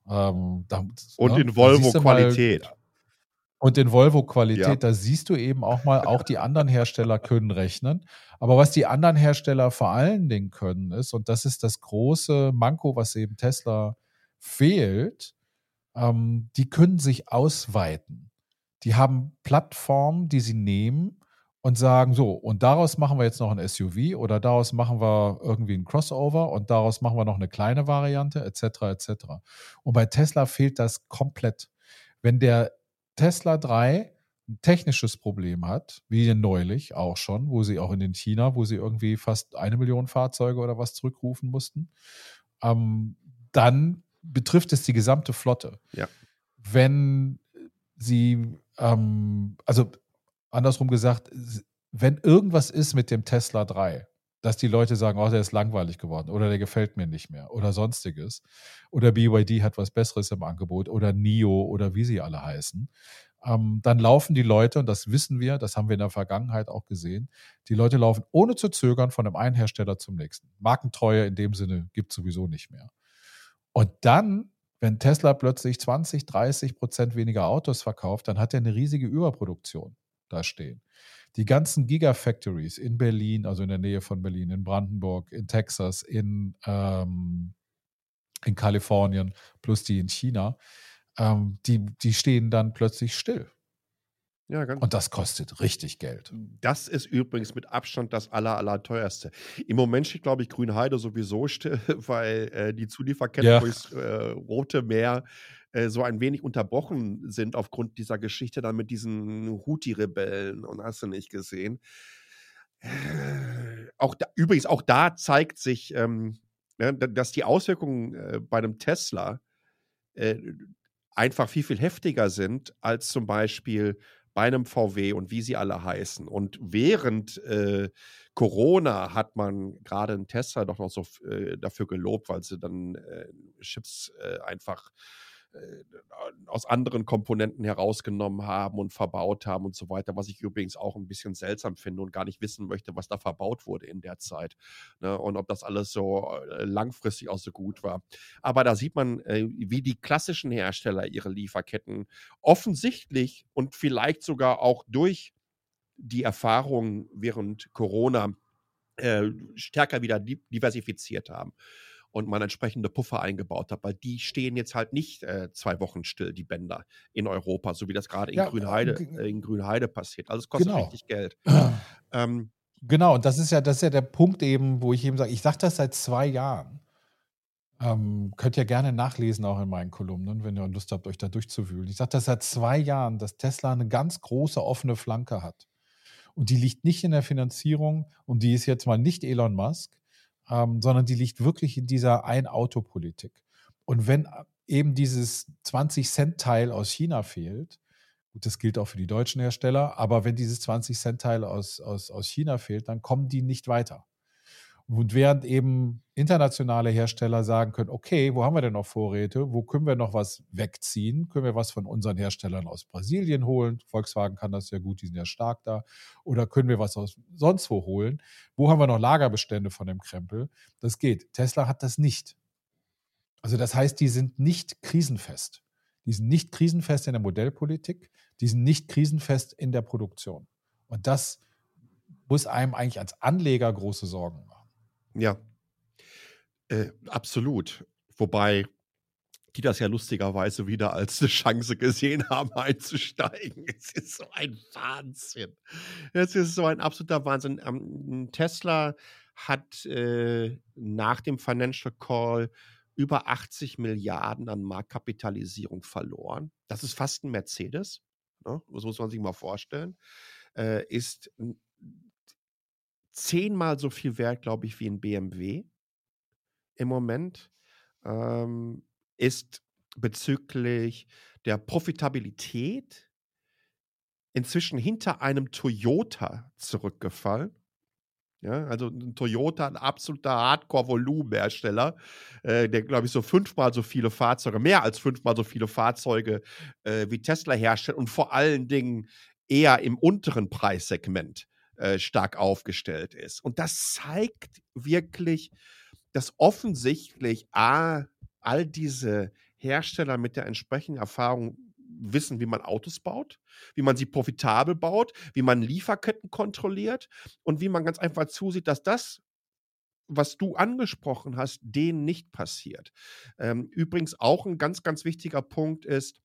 Ähm, da, und ne? in Volvo-Qualität. Und in Volvo-Qualität, ja. da siehst du eben auch mal, auch die anderen Hersteller können rechnen. Aber was die anderen Hersteller vor allen Dingen können, ist, und das ist das große Manko, was eben Tesla fehlt, ähm, die können sich ausweiten. Die haben Plattformen, die sie nehmen und sagen, so, und daraus machen wir jetzt noch ein SUV oder daraus machen wir irgendwie ein Crossover und daraus machen wir noch eine kleine Variante, etc., etc. Und bei Tesla fehlt das komplett. Wenn der Tesla 3 ein technisches Problem hat, wie neulich auch schon, wo sie auch in den China, wo sie irgendwie fast eine Million Fahrzeuge oder was zurückrufen mussten, ähm, dann betrifft es die gesamte Flotte. Ja. Wenn sie, ähm, also andersrum gesagt, wenn irgendwas ist mit dem Tesla 3, dass die Leute sagen, oh, der ist langweilig geworden oder der gefällt mir nicht mehr oder sonstiges. Oder BYD hat was Besseres im Angebot oder NIO oder wie sie alle heißen. Ähm, dann laufen die Leute, und das wissen wir, das haben wir in der Vergangenheit auch gesehen, die Leute laufen ohne zu zögern von einem einen Hersteller zum nächsten. Markentreue in dem Sinne gibt es sowieso nicht mehr. Und dann, wenn Tesla plötzlich 20, 30 Prozent weniger Autos verkauft, dann hat er eine riesige Überproduktion da stehen die ganzen Gigafactories in Berlin, also in der Nähe von Berlin, in Brandenburg, in Texas, in, ähm, in Kalifornien, plus die in China, ähm, die, die stehen dann plötzlich still. Ja, ganz Und das kostet richtig Geld. Das ist übrigens mit Abstand das aller, aller teuerste. Im Moment steht, glaube ich, Grünheide sowieso still, weil äh, die Zulieferkette ja. durchs äh, Rote Meer äh, so ein wenig unterbrochen sind aufgrund dieser Geschichte dann mit diesen Houthi-Rebellen und hast du nicht gesehen. Äh, auch da, übrigens, auch da zeigt sich, ähm, ja, ne, dass die Auswirkungen äh, bei einem Tesla einfach viel, viel heftiger sind als zum Beispiel bei einem VW und wie sie alle heißen. Und während äh, Corona hat man gerade einen Tesla doch noch so äh, dafür gelobt, weil sie dann äh, Chips äh, einfach aus anderen Komponenten herausgenommen haben und verbaut haben und so weiter, was ich übrigens auch ein bisschen seltsam finde und gar nicht wissen möchte, was da verbaut wurde in der Zeit ne? und ob das alles so äh, langfristig auch so gut war. Aber da sieht man, äh, wie die klassischen Hersteller ihre Lieferketten offensichtlich und vielleicht sogar auch durch die Erfahrungen während Corona äh, stärker wieder diversifiziert haben und man entsprechende Puffer eingebaut hat, weil die stehen jetzt halt nicht äh, zwei Wochen still, die Bänder in Europa, so wie das gerade in, ja, Grünheide, äh, in Grünheide passiert. Also es kostet genau. richtig Geld. ähm, genau, und das ist ja, das ist ja der Punkt eben, wo ich eben sage, ich sage das seit zwei Jahren. Ähm, könnt ihr gerne nachlesen, auch in meinen Kolumnen, wenn ihr Lust habt, euch da durchzuwühlen. Ich sage das seit zwei Jahren, dass Tesla eine ganz große offene Flanke hat. Und die liegt nicht in der Finanzierung und die ist jetzt mal nicht Elon Musk, ähm, sondern die liegt wirklich in dieser Ein-Auto-Politik. Und wenn äh, eben dieses 20-Cent-Teil aus China fehlt, gut, das gilt auch für die deutschen Hersteller, aber wenn dieses 20-Cent-Teil aus, aus, aus China fehlt, dann kommen die nicht weiter. Und während eben internationale Hersteller sagen können, okay, wo haben wir denn noch Vorräte? Wo können wir noch was wegziehen? Können wir was von unseren Herstellern aus Brasilien holen? Volkswagen kann das ja gut, die sind ja stark da. Oder können wir was aus sonst wo holen? Wo haben wir noch Lagerbestände von dem Krempel? Das geht. Tesla hat das nicht. Also das heißt, die sind nicht krisenfest. Die sind nicht krisenfest in der Modellpolitik, die sind nicht krisenfest in der Produktion. Und das muss einem eigentlich als Anleger große Sorgen machen. Ja, äh, absolut. Wobei die das ja lustigerweise wieder als eine Chance gesehen haben, einzusteigen. Es ist so ein Wahnsinn. Es ist so ein absoluter Wahnsinn. Ähm, Tesla hat äh, nach dem Financial Call über 80 Milliarden an Marktkapitalisierung verloren. Das ist fast ein Mercedes. Ne? Das muss man sich mal vorstellen. Äh, ist zehnmal so viel wert, glaube ich, wie ein BMW im Moment. Ähm, ist bezüglich der Profitabilität inzwischen hinter einem Toyota zurückgefallen. Ja, also ein Toyota, ein absoluter Hardcore-Volumenhersteller, äh, der, glaube ich, so fünfmal so viele Fahrzeuge, mehr als fünfmal so viele Fahrzeuge äh, wie Tesla herstellt und vor allen Dingen eher im unteren Preissegment äh, stark aufgestellt ist. Und das zeigt wirklich, dass offensichtlich A, all diese Hersteller mit der entsprechenden Erfahrung wissen, wie man Autos baut, wie man sie profitabel baut, wie man Lieferketten kontrolliert und wie man ganz einfach zusieht, dass das, was du angesprochen hast, denen nicht passiert. Ähm, übrigens auch ein ganz, ganz wichtiger Punkt ist,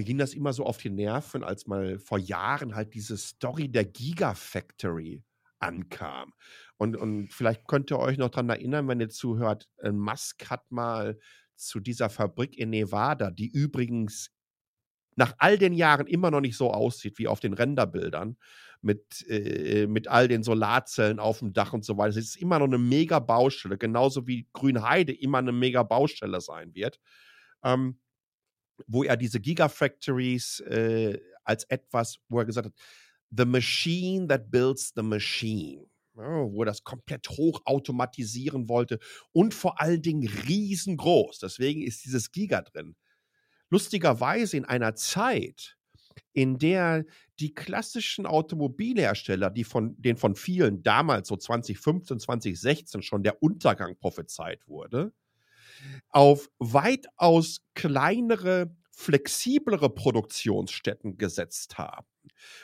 mir ging das immer so auf die Nerven, als mal vor Jahren halt diese Story der Gigafactory ankam. Und, und vielleicht könnt ihr euch noch daran erinnern, wenn ihr zuhört, Musk hat mal zu dieser Fabrik in Nevada, die übrigens nach all den Jahren immer noch nicht so aussieht wie auf den Renderbildern, mit, äh, mit all den Solarzellen auf dem Dach und so weiter. Es ist immer noch eine mega Baustelle, genauso wie Grünheide immer eine mega Baustelle sein wird. Ähm, wo er diese Gigafactories äh, als etwas, wo er gesagt hat, the machine that builds the machine. Ja, wo er das komplett hochautomatisieren wollte und vor allen Dingen riesengroß. Deswegen ist dieses Giga drin. Lustigerweise in einer Zeit, in der die klassischen Automobilhersteller, die von den von vielen damals so 2015, 2016 schon der Untergang prophezeit wurde, auf weitaus kleinere, flexiblere Produktionsstätten gesetzt haben,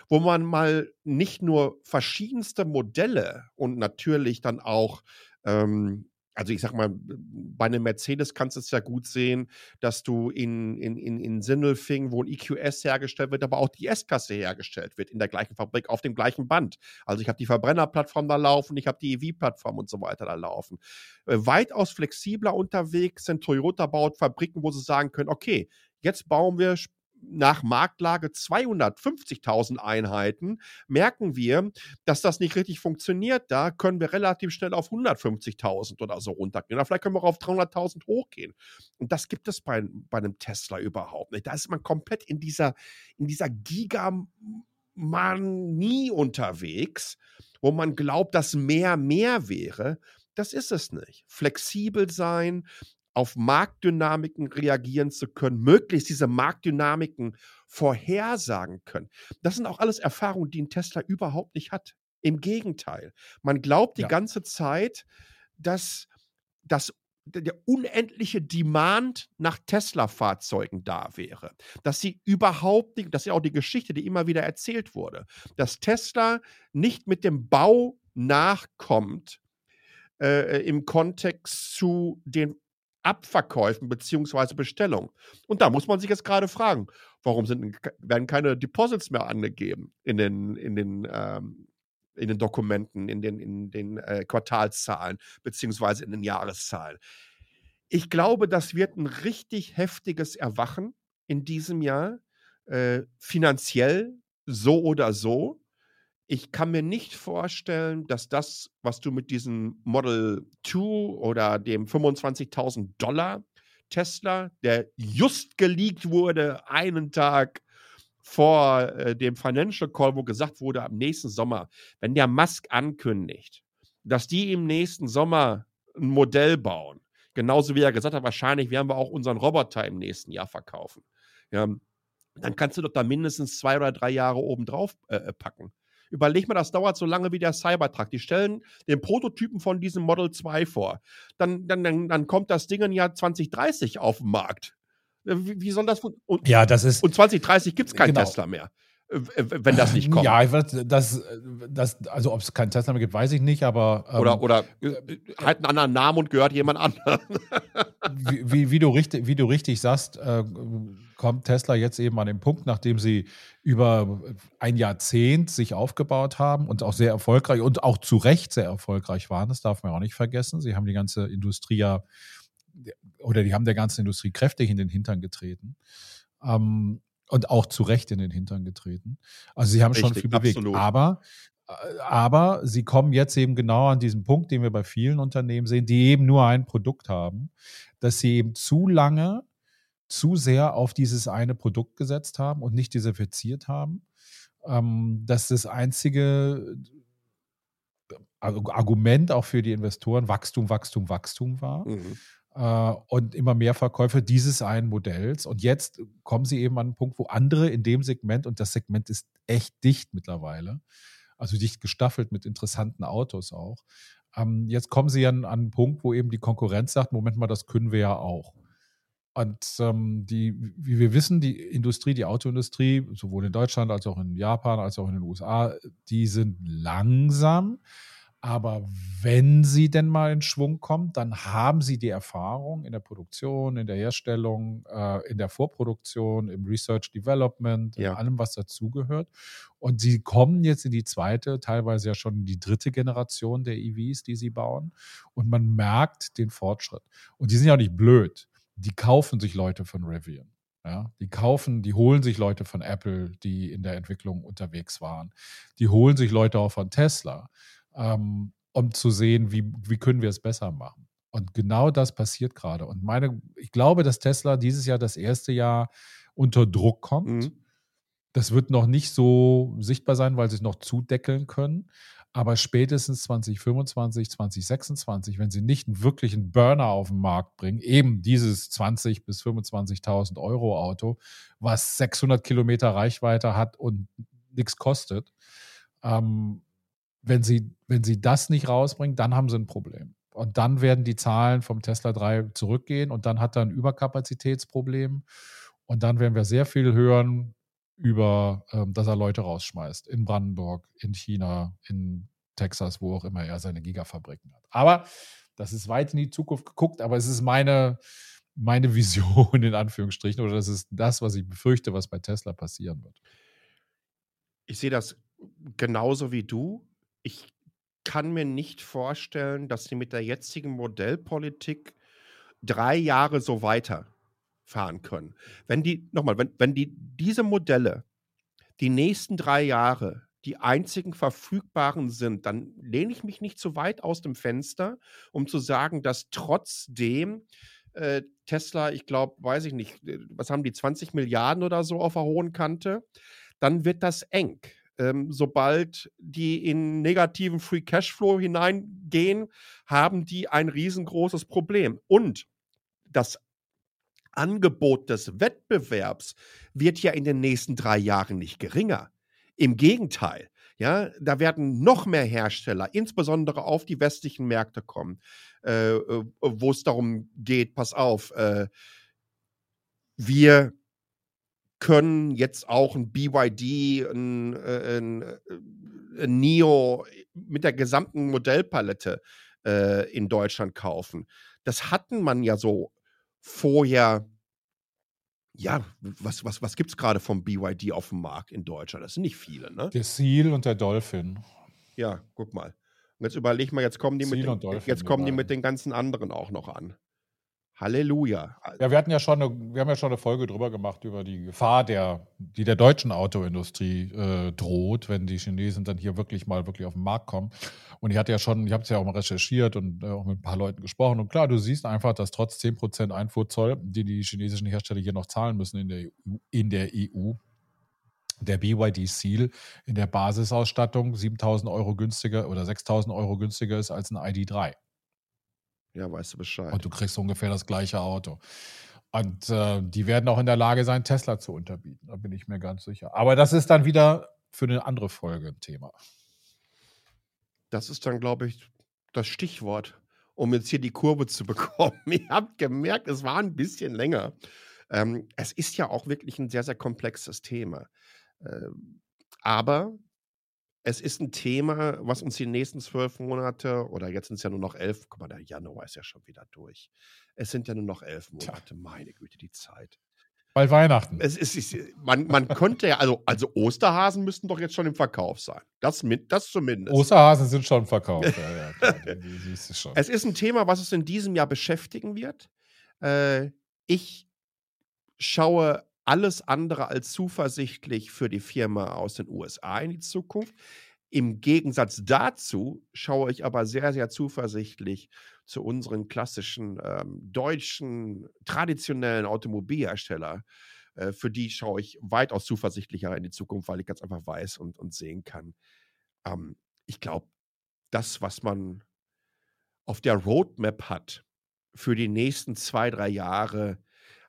wo man mal nicht nur verschiedenste Modelle und natürlich dann auch ähm, also ich sag mal, bei einem Mercedes kannst du es ja gut sehen, dass du in, in, in, in Sindelfing, wo ein EQS hergestellt wird, aber auch die S-Klasse hergestellt wird, in der gleichen Fabrik, auf dem gleichen Band. Also ich habe die Verbrennerplattform da laufen, ich habe die EV-Plattform und so weiter da laufen. Äh, weitaus flexibler unterwegs sind Toyota baut Fabriken, wo sie sagen können, okay, jetzt bauen wir nach Marktlage 250.000 Einheiten, merken wir, dass das nicht richtig funktioniert. Da können wir relativ schnell auf 150.000 oder so runtergehen. Oder vielleicht können wir auch auf 300.000 hochgehen. Und das gibt es bei, bei einem Tesla überhaupt nicht. Da ist man komplett in dieser, in dieser Gigamanie unterwegs, wo man glaubt, dass mehr mehr wäre. Das ist es nicht. Flexibel sein, auf Marktdynamiken reagieren zu können, möglichst diese Marktdynamiken vorhersagen können. Das sind auch alles Erfahrungen, die ein Tesla überhaupt nicht hat. Im Gegenteil. Man glaubt die ja. ganze Zeit, dass, dass der unendliche Demand nach Tesla-Fahrzeugen da wäre. Dass sie überhaupt nicht, das ist ja auch die Geschichte, die immer wieder erzählt wurde, dass Tesla nicht mit dem Bau nachkommt äh, im Kontext zu den Abverkäufen beziehungsweise Bestellungen. Und da muss man sich jetzt gerade fragen, warum sind, werden keine Deposits mehr angegeben in den, in den, ähm, in den Dokumenten, in den, in den äh, Quartalszahlen beziehungsweise in den Jahreszahlen. Ich glaube, das wird ein richtig heftiges Erwachen in diesem Jahr, äh, finanziell so oder so ich kann mir nicht vorstellen, dass das, was du mit diesem Model 2 oder dem 25.000 Dollar Tesla, der just geleakt wurde, einen Tag vor äh, dem Financial Call, wo gesagt wurde, am nächsten Sommer, wenn der Musk ankündigt, dass die im nächsten Sommer ein Modell bauen, genauso wie er gesagt hat, wahrscheinlich werden wir auch unseren Roboter im nächsten Jahr verkaufen. Ja, dann kannst du doch da mindestens zwei oder drei Jahre oben drauf äh, äh packen. Überleg mal, das dauert so lange wie der Cybertruck. Die stellen den Prototypen von diesem Model 2 vor. Dann, dann, dann, dann kommt das Ding im Jahr 2030 auf den Markt. Äh, wie, wie soll das und, Ja, das ist. Und 2030 gibt es kein genau. Tesla mehr. wenn das nicht kommt. Ja, das, das, also ob es keinen Tesla mehr gibt, weiß ich nicht, aber. Ähm, oder oder äh, halt einen anderen Namen und gehört jemand anderem. wie, wie, wie, du richtig, wie du richtig sagst, äh, kommt Tesla jetzt eben an den Punkt, nachdem sie über ein Jahrzehnt sich aufgebaut haben und auch sehr erfolgreich und auch zu Recht sehr erfolgreich waren, das darf man auch nicht vergessen. Sie haben die ganze Industrie ja, oder die haben der ganzen Industrie kräftig in den Hintern getreten. Ähm, und auch zu Recht in den Hintern getreten. Also sie haben Richtig, schon viel bewegt. Absolut. Aber, äh, aber sie kommen jetzt eben genau an diesen Punkt, den wir bei vielen Unternehmen sehen, die eben nur ein Produkt haben, dass sie eben zu lange, zu sehr auf dieses eine Produkt gesetzt haben und nicht diversifiziert haben. Ähm, dass das einzige Argument auch für die Investoren Wachstum, Wachstum, Wachstum war. Mhm äh, und immer mehr Verkäufer dieses einen Modells. Und jetzt kommen sie eben an einen Punkt, wo andere in dem Segment, und das Segment ist echt dicht mittlerweile, also dicht gestaffelt mit interessanten Autos auch. Ähm, jetzt kommen sie an, an einen Punkt, wo eben die Konkurrenz sagt, Moment mal, das können wir ja auch. Und ähm, die, wie wir wissen, die Industrie, die Autoindustrie, sowohl in Deutschland als auch in Japan, als auch in den USA, die sind langsam. Aber wenn sie denn mal in Schwung kommt, dann haben sie die Erfahrung in der Produktion, in der Herstellung, äh, in der Vorproduktion, im Research Development, ja. in allem, was dazugehört. Und sie kommen jetzt in die zweite, teilweise ja schon in die dritte Generation der EVs, die sie bauen. Und man merkt den Fortschritt. Und die sind ja auch nicht blöd. Die kaufen sich Leute von Rivian. Ja, die kaufen, die holen sich Leute von Apple, die in der Entwicklung unterwegs waren. Die holen sich Leute auch von Tesla ähm, um zu sehen, wie, wie können wir es besser machen. Und genau das passiert gerade. Und meine, ich glaube, dass Tesla dieses Jahr das erste Jahr unter Druck kommt. Mhm. Das wird noch nicht so sichtbar sein, weil sie es noch zudeckeln können. Aber spätestens 2025, 2026, wenn sie nicht einen wirklichen Burner auf den Markt bringen, eben dieses 20.000 bis 25.000 Euro Auto, was 600 Kilometer Reichweite hat und nichts kostet, ähm, wenn sie, wenn sie das nicht rausbringen, dann haben sie ein Problem. Und dann werden die Zahlen vom Tesla 3 zurückgehen und dann hat er ein Überkapazitätsproblem. Und dann werden wir sehr viel hören über, ähm, dass er Leute rausschmeißt. In Brandenburg, in China, in Texas, wo auch immer er seine Gigafabriken hat. Aber das ist weit in die Zukunft geguckt, aber es ist meine, meine Vision in Anführungsstrichen oder das ist das, was ich befürchte, was bei Tesla passieren wird. Ich sehe das genauso wie du ich kann mir nicht vorstellen, dass sie mit der jetzigen Modellpolitik drei Jahre so weiterfahren können. Wenn die, nochmal, wenn, wenn die diese Modelle die nächsten drei Jahre die einzigen verfügbaren sind, dann lehne ich mich nicht zu weit aus dem Fenster, um zu sagen, dass trotzdem äh, Tesla, ich glaube, weiß ich nicht, äh, was haben die, 20 Milliarden oder so auf der hohen Kante, dann wird das eng ähm, sobald die in negativen Free Cashflow hineingehen, haben die ein riesengroßes Problem. Und das Angebot des Wettbewerbs wird ja in den nächsten drei Jahren nicht geringer. Im Gegenteil, ja, da werden noch mehr Hersteller, insbesondere auf die westlichen Märkte kommen, äh, äh wo es darum geht, pass auf, äh, wir können jetzt auch ein BYD, ein, äh, ein, äh, ein NIO mit der gesamten Modellpalette äh, in Deutschland kaufen. Das hatten man ja so vorher. Ja, was, was, was gibt es gerade vom BYD auf dem Markt in Deutschland? Das sind nicht viele, ne? Der Seal und der Dolphin. Ja, guck mal. Und jetzt überleg mal, jetzt kommen die, mit den, jetzt kommen die mit den ganzen anderen auch noch an. Halleluja. Ja, wir hatten ja schon eine, wir haben ja schon eine Folge drüber gemacht über die Gefahr, der, die der deutschen Autoindustrie äh, droht, wenn die Chinesen dann hier wirklich mal wirklich auf den Markt kommen. Und ich hatte ja schon, ich habe es ja auch mal recherchiert und äh, auch mit ein paar Leuten gesprochen. Und klar, du siehst einfach, dass trotz 10% Einfuhrzoll, die die chinesischen Hersteller hier noch zahlen müssen in der EU, in der EU der BYD Seal in der Basisausstattung 7000 Euro günstiger oder 6000 Euro günstiger ist als ein ID3. Ja, weißt du Bescheid. Und du kriegst ungefähr das gleiche Auto. Und äh, die werden auch in der Lage sein, Tesla zu unterbieten. Da bin ich mir ganz sicher. Aber das ist dann wieder für eine andere Folge ein Thema. Das ist dann, glaube ich, das Stichwort, um jetzt hier die Kurve zu bekommen. Ihr habt gemerkt, es war ein bisschen länger. Ähm, es ist ja auch wirklich ein sehr, sehr komplexes Thema. Ähm, aber es ist ein Thema, was uns die nächsten zwölf Monate oder jetzt sind es ja nur noch elf, guck mal, der Januar ist ja schon wieder durch. Es sind ja nur noch elf Monate, Tja. meine Güte, die Zeit. Bei Weihnachten. Es ist, man, man könnte ja, also, also Osterhasen müssten doch jetzt schon im Verkauf sein. Das, das zumindest. Osterhasen sind schon verkauft. ja, ja, klar, die, die ist schon. Es ist ein Thema, was es in diesem Jahr beschäftigen wird. Äh, ich schaue alles andere als zuversichtlich für die Firma aus den USA in die Zukunft. Im Gegensatz dazu schaue ich aber sehr, sehr zuversichtlich zu unseren klassischen ähm, deutschen, traditionellen Automobilhersteller. Äh, für die schaue ich weitaus zuversichtlicher in die Zukunft, weil ich ganz einfach weiß und, und sehen kann. Ähm, ich glaube, das, was man auf der Roadmap hat für die nächsten zwei, drei Jahre,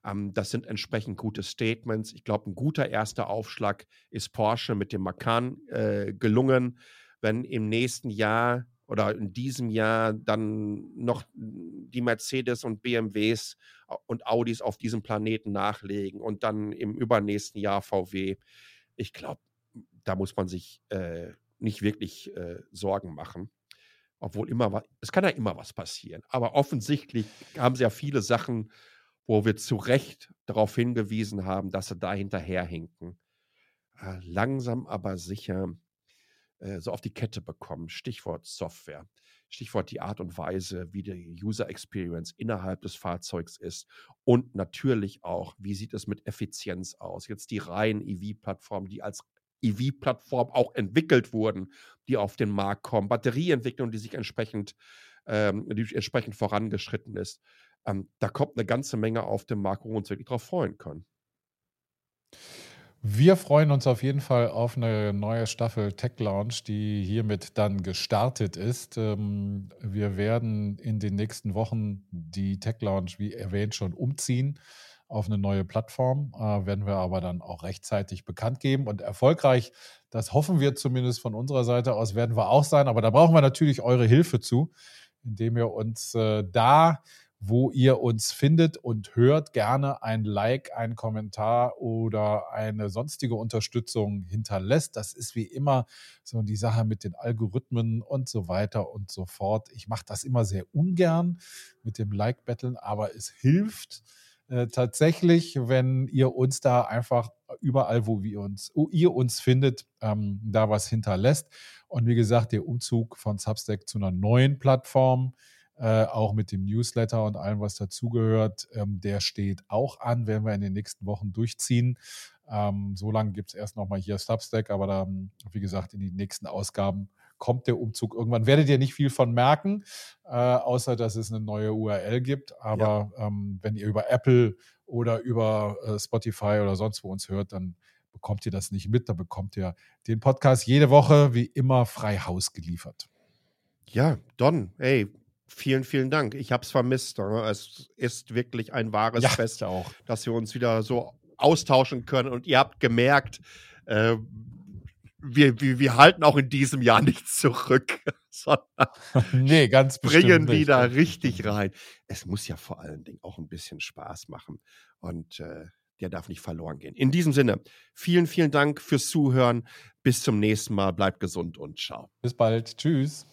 ähm, das sind entsprechend gute Statements. Ich glaube, ein guter erster Aufschlag ist Porsche mit dem Macan äh, gelungen. Wenn im nächsten Jahr oder in diesem Jahr dann noch die Mercedes und BMWs und Audis auf diesem Planeten nachlegen und dann im übernächsten Jahr VW. Ich glaube, da muss man sich äh, nicht wirklich äh, Sorgen machen. Obwohl immer was, es kann ja immer was passieren. Aber offensichtlich haben sie ja viele Sachen, wo wir zu Recht darauf hingewiesen haben, dass sie da hinterherhinken. Äh, langsam aber sicher äh, so auf die Kette bekommen. Stichwort Software. Stichwort die Art und Weise, wie die User Experience innerhalb des Fahrzeugs ist. Und natürlich auch, wie sieht es mit Effizienz aus? Jetzt die reinen EV-Plattformen, die als EV-Plattform auch entwickelt wurden, die auf den Markt kommen. Batterieentwicklung, die sich entsprechend, ähm, die entsprechend vorangeschritten ist. Ähm, da kommt eine ganze Menge auf den Markt, wo wir uns wirklich darauf freuen können. Wir freuen uns auf jeden Fall auf eine neue Staffel Tech Lounge, die hiermit dann gestartet ist. Ähm, wir werden in den nächsten Wochen die Tech Lounge, wie erwähnt, schon umziehen auf eine neue Plattform. Äh, werden wir aber dann auch rechtzeitig bekannt geben und erfolgreich, das hoffen wir zumindest von unserer Seite aus, werden wir auch sein. Aber da brauchen wir natürlich eure Hilfe zu, indem ihr uns äh, da wo ihr uns findet und hört, gerne ein Like, ein Kommentar oder eine sonstige Unterstützung hinterlässt. Das ist wie immer so die Sache mit den Algorithmen und so weiter und so fort. Ich mache das immer sehr ungern mit dem Like-Betteln, aber es hilft äh, tatsächlich, wenn ihr uns da einfach überall, wo wir uns, wo ihr uns findet, ähm, da was hinterlässt. Und wie gesagt, der Umzug von Substack zu einer neuen Plattform äh, auch mit dem Newsletter und allem, was dazugehört, ähm, der steht auch an, werden wir in den nächsten Wochen durchziehen. Ähm, so lange gibt es erst nochmal hier Substack, aber dann, wie gesagt, in die nächsten Ausgaben kommt der Umzug irgendwann. Werdet ihr nicht viel von merken, äh, außer dass es eine neue URL gibt. Aber ja. ähm, wenn ihr über Apple oder über äh, Spotify oder sonst wo uns hört, dann bekommt ihr das nicht mit. Da bekommt ihr den Podcast jede Woche wie immer frei Haus geliefert. Ja, Don, ey, Vielen, vielen Dank. Ich habe es vermisst. Ne? Es ist wirklich ein wahres ja, Fest, auch. dass wir uns wieder so austauschen können. Und ihr habt gemerkt, äh, wir, wir, wir, halten auch in diesem Jahr nicht zurück, sondern nee, ganz bringen wieder nicht. richtig rein. Es muss ja vor allen Dingen auch ein bisschen Spaß machen. Und äh, der darf nicht verloren gehen. In diesem Sinne, vielen, vielen Dank fürs Zuhören. Bis zum nächsten Mal. Bleibt gesund und ciao. Bis bald. Tschüss.